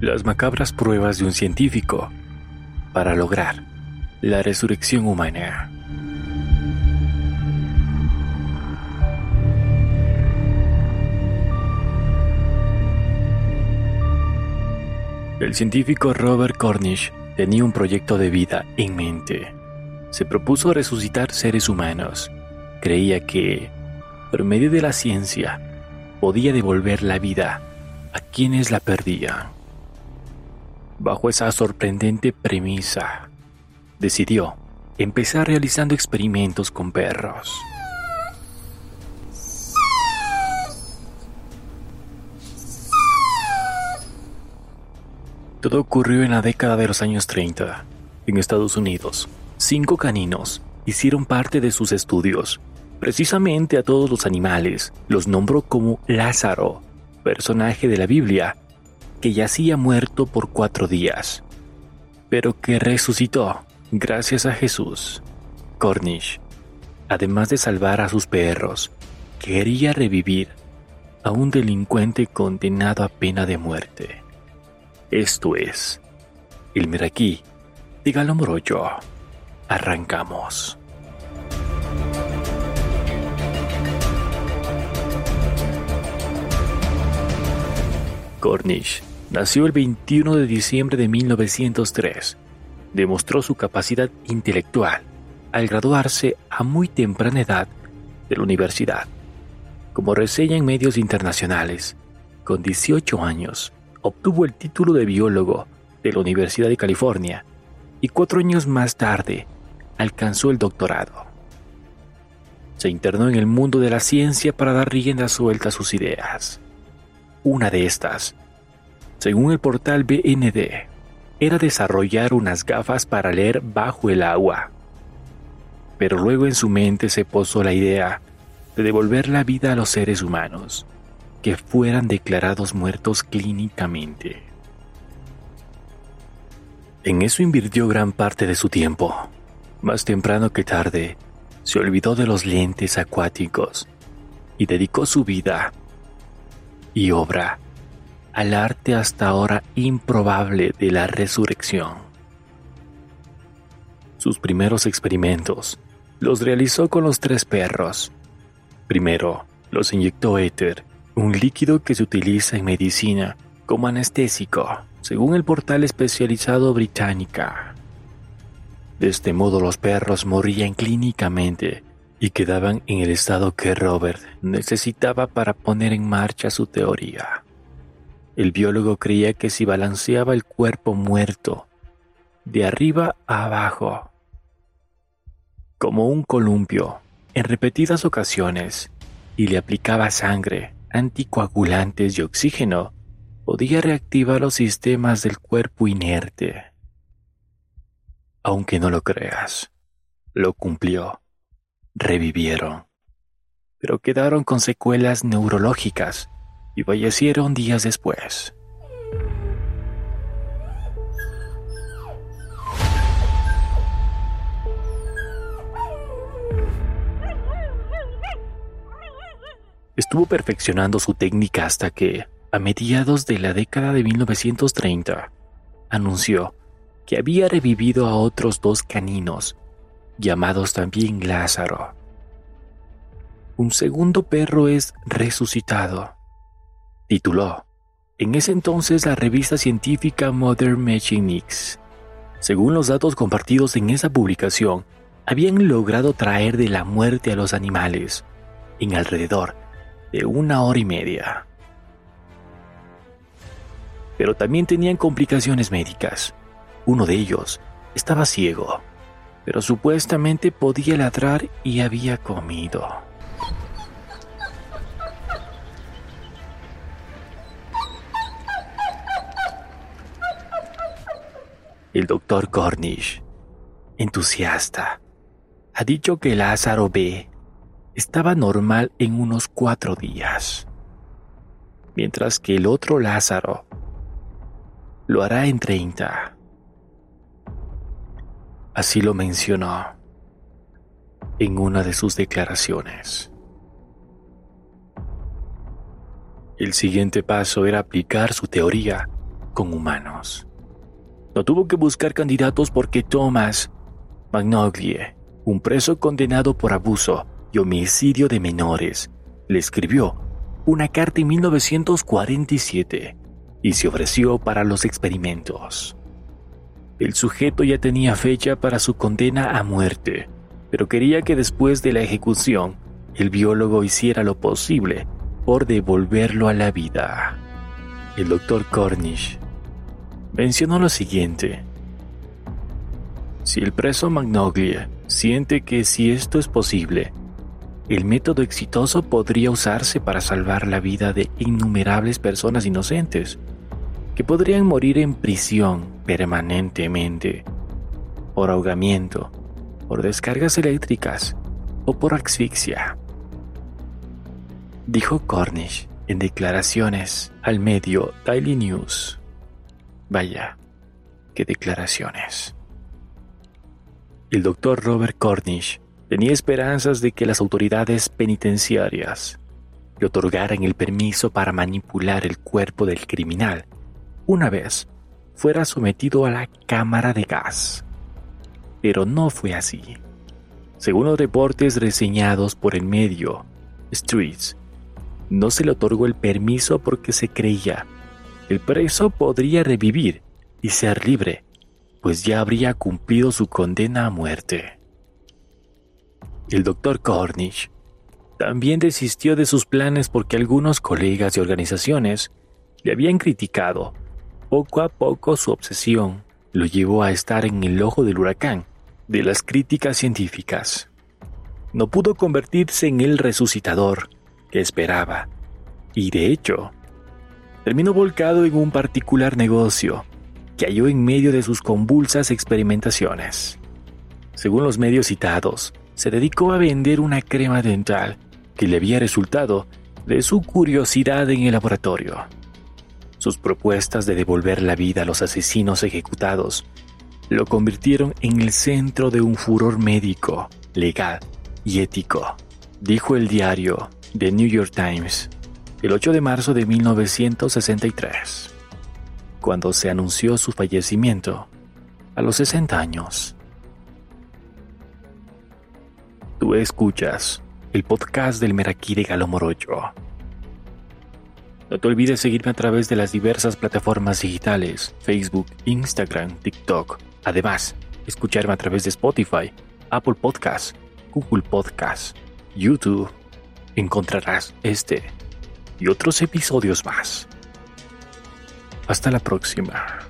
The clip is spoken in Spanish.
Las macabras pruebas de un científico para lograr la resurrección humana. El científico Robert Cornish tenía un proyecto de vida en mente. Se propuso resucitar seres humanos. Creía que, por medio de la ciencia, podía devolver la vida a quienes la perdían. Bajo esa sorprendente premisa, decidió empezar realizando experimentos con perros. Todo ocurrió en la década de los años 30. En Estados Unidos, cinco caninos hicieron parte de sus estudios. Precisamente a todos los animales los nombró como Lázaro, personaje de la Biblia, que yacía muerto por cuatro días, pero que resucitó gracias a Jesús. Cornish, además de salvar a sus perros, quería revivir a un delincuente condenado a pena de muerte. Esto es el Meraquí de Galo Arrancamos. Cornish nació el 21 de diciembre de 1903. Demostró su capacidad intelectual al graduarse a muy temprana edad de la universidad. Como reseña en medios internacionales, con 18 años obtuvo el título de biólogo de la Universidad de California y cuatro años más tarde alcanzó el doctorado. Se internó en el mundo de la ciencia para dar rienda suelta a sus ideas. Una de estas, según el portal BND, era desarrollar unas gafas para leer bajo el agua. Pero luego en su mente se posó la idea de devolver la vida a los seres humanos que fueran declarados muertos clínicamente. En eso invirtió gran parte de su tiempo. Más temprano que tarde, se olvidó de los lentes acuáticos y dedicó su vida y obra al arte hasta ahora improbable de la resurrección. Sus primeros experimentos los realizó con los tres perros. Primero, los inyectó éter un líquido que se utiliza en medicina como anestésico, según el portal especializado británica. De este modo los perros morían clínicamente y quedaban en el estado que Robert necesitaba para poner en marcha su teoría. El biólogo creía que si balanceaba el cuerpo muerto de arriba a abajo, como un columpio, en repetidas ocasiones, y le aplicaba sangre, anticoagulantes y oxígeno, podía reactivar los sistemas del cuerpo inerte. Aunque no lo creas, lo cumplió. Revivieron, pero quedaron con secuelas neurológicas y fallecieron días después. Estuvo perfeccionando su técnica hasta que, a mediados de la década de 1930, anunció que había revivido a otros dos caninos, llamados también Lázaro. Un segundo perro es resucitado. Tituló en ese entonces la revista científica Modern Mechanics. Según los datos compartidos en esa publicación, habían logrado traer de la muerte a los animales en alrededor de una hora y media. Pero también tenían complicaciones médicas. Uno de ellos estaba ciego, pero supuestamente podía ladrar y había comido. El doctor Cornish, entusiasta, ha dicho que Lázaro B estaba normal en unos cuatro días, mientras que el otro Lázaro lo hará en 30. Así lo mencionó en una de sus declaraciones. El siguiente paso era aplicar su teoría con humanos. No tuvo que buscar candidatos porque Thomas Magnolie, un preso condenado por abuso y homicidio de menores, le escribió una carta en 1947 y se ofreció para los experimentos. El sujeto ya tenía fecha para su condena a muerte, pero quería que después de la ejecución el biólogo hiciera lo posible por devolverlo a la vida. El doctor Cornish mencionó lo siguiente. Si el preso Magnolia siente que si esto es posible, el método exitoso podría usarse para salvar la vida de innumerables personas inocentes que podrían morir en prisión permanentemente por ahogamiento, por descargas eléctricas o por asfixia. Dijo Cornish en declaraciones al medio Daily News. Vaya, qué declaraciones. El doctor Robert Cornish tenía esperanzas de que las autoridades penitenciarias le otorgaran el permiso para manipular el cuerpo del criminal una vez fuera sometido a la cámara de gas. Pero no fue así. Según los reportes reseñados por el medio Streets, no se le otorgó el permiso porque se creía el preso podría revivir y ser libre, pues ya habría cumplido su condena a muerte. El doctor Cornish también desistió de sus planes porque algunos colegas y organizaciones le habían criticado poco a poco su obsesión lo llevó a estar en el ojo del huracán de las críticas científicas. No pudo convertirse en el resucitador que esperaba, y de hecho, terminó volcado en un particular negocio que halló en medio de sus convulsas experimentaciones. Según los medios citados, se dedicó a vender una crema dental que le había resultado de su curiosidad en el laboratorio. Sus propuestas de devolver la vida a los asesinos ejecutados lo convirtieron en el centro de un furor médico, legal y ético, dijo el diario The New York Times el 8 de marzo de 1963, cuando se anunció su fallecimiento a los 60 años. Tú escuchas el podcast del Meraquí de Galo Morocho. No te olvides seguirme a través de las diversas plataformas digitales, Facebook, Instagram, TikTok. Además, escucharme a través de Spotify, Apple Podcasts, Google Podcasts, YouTube. Encontrarás este y otros episodios más. Hasta la próxima.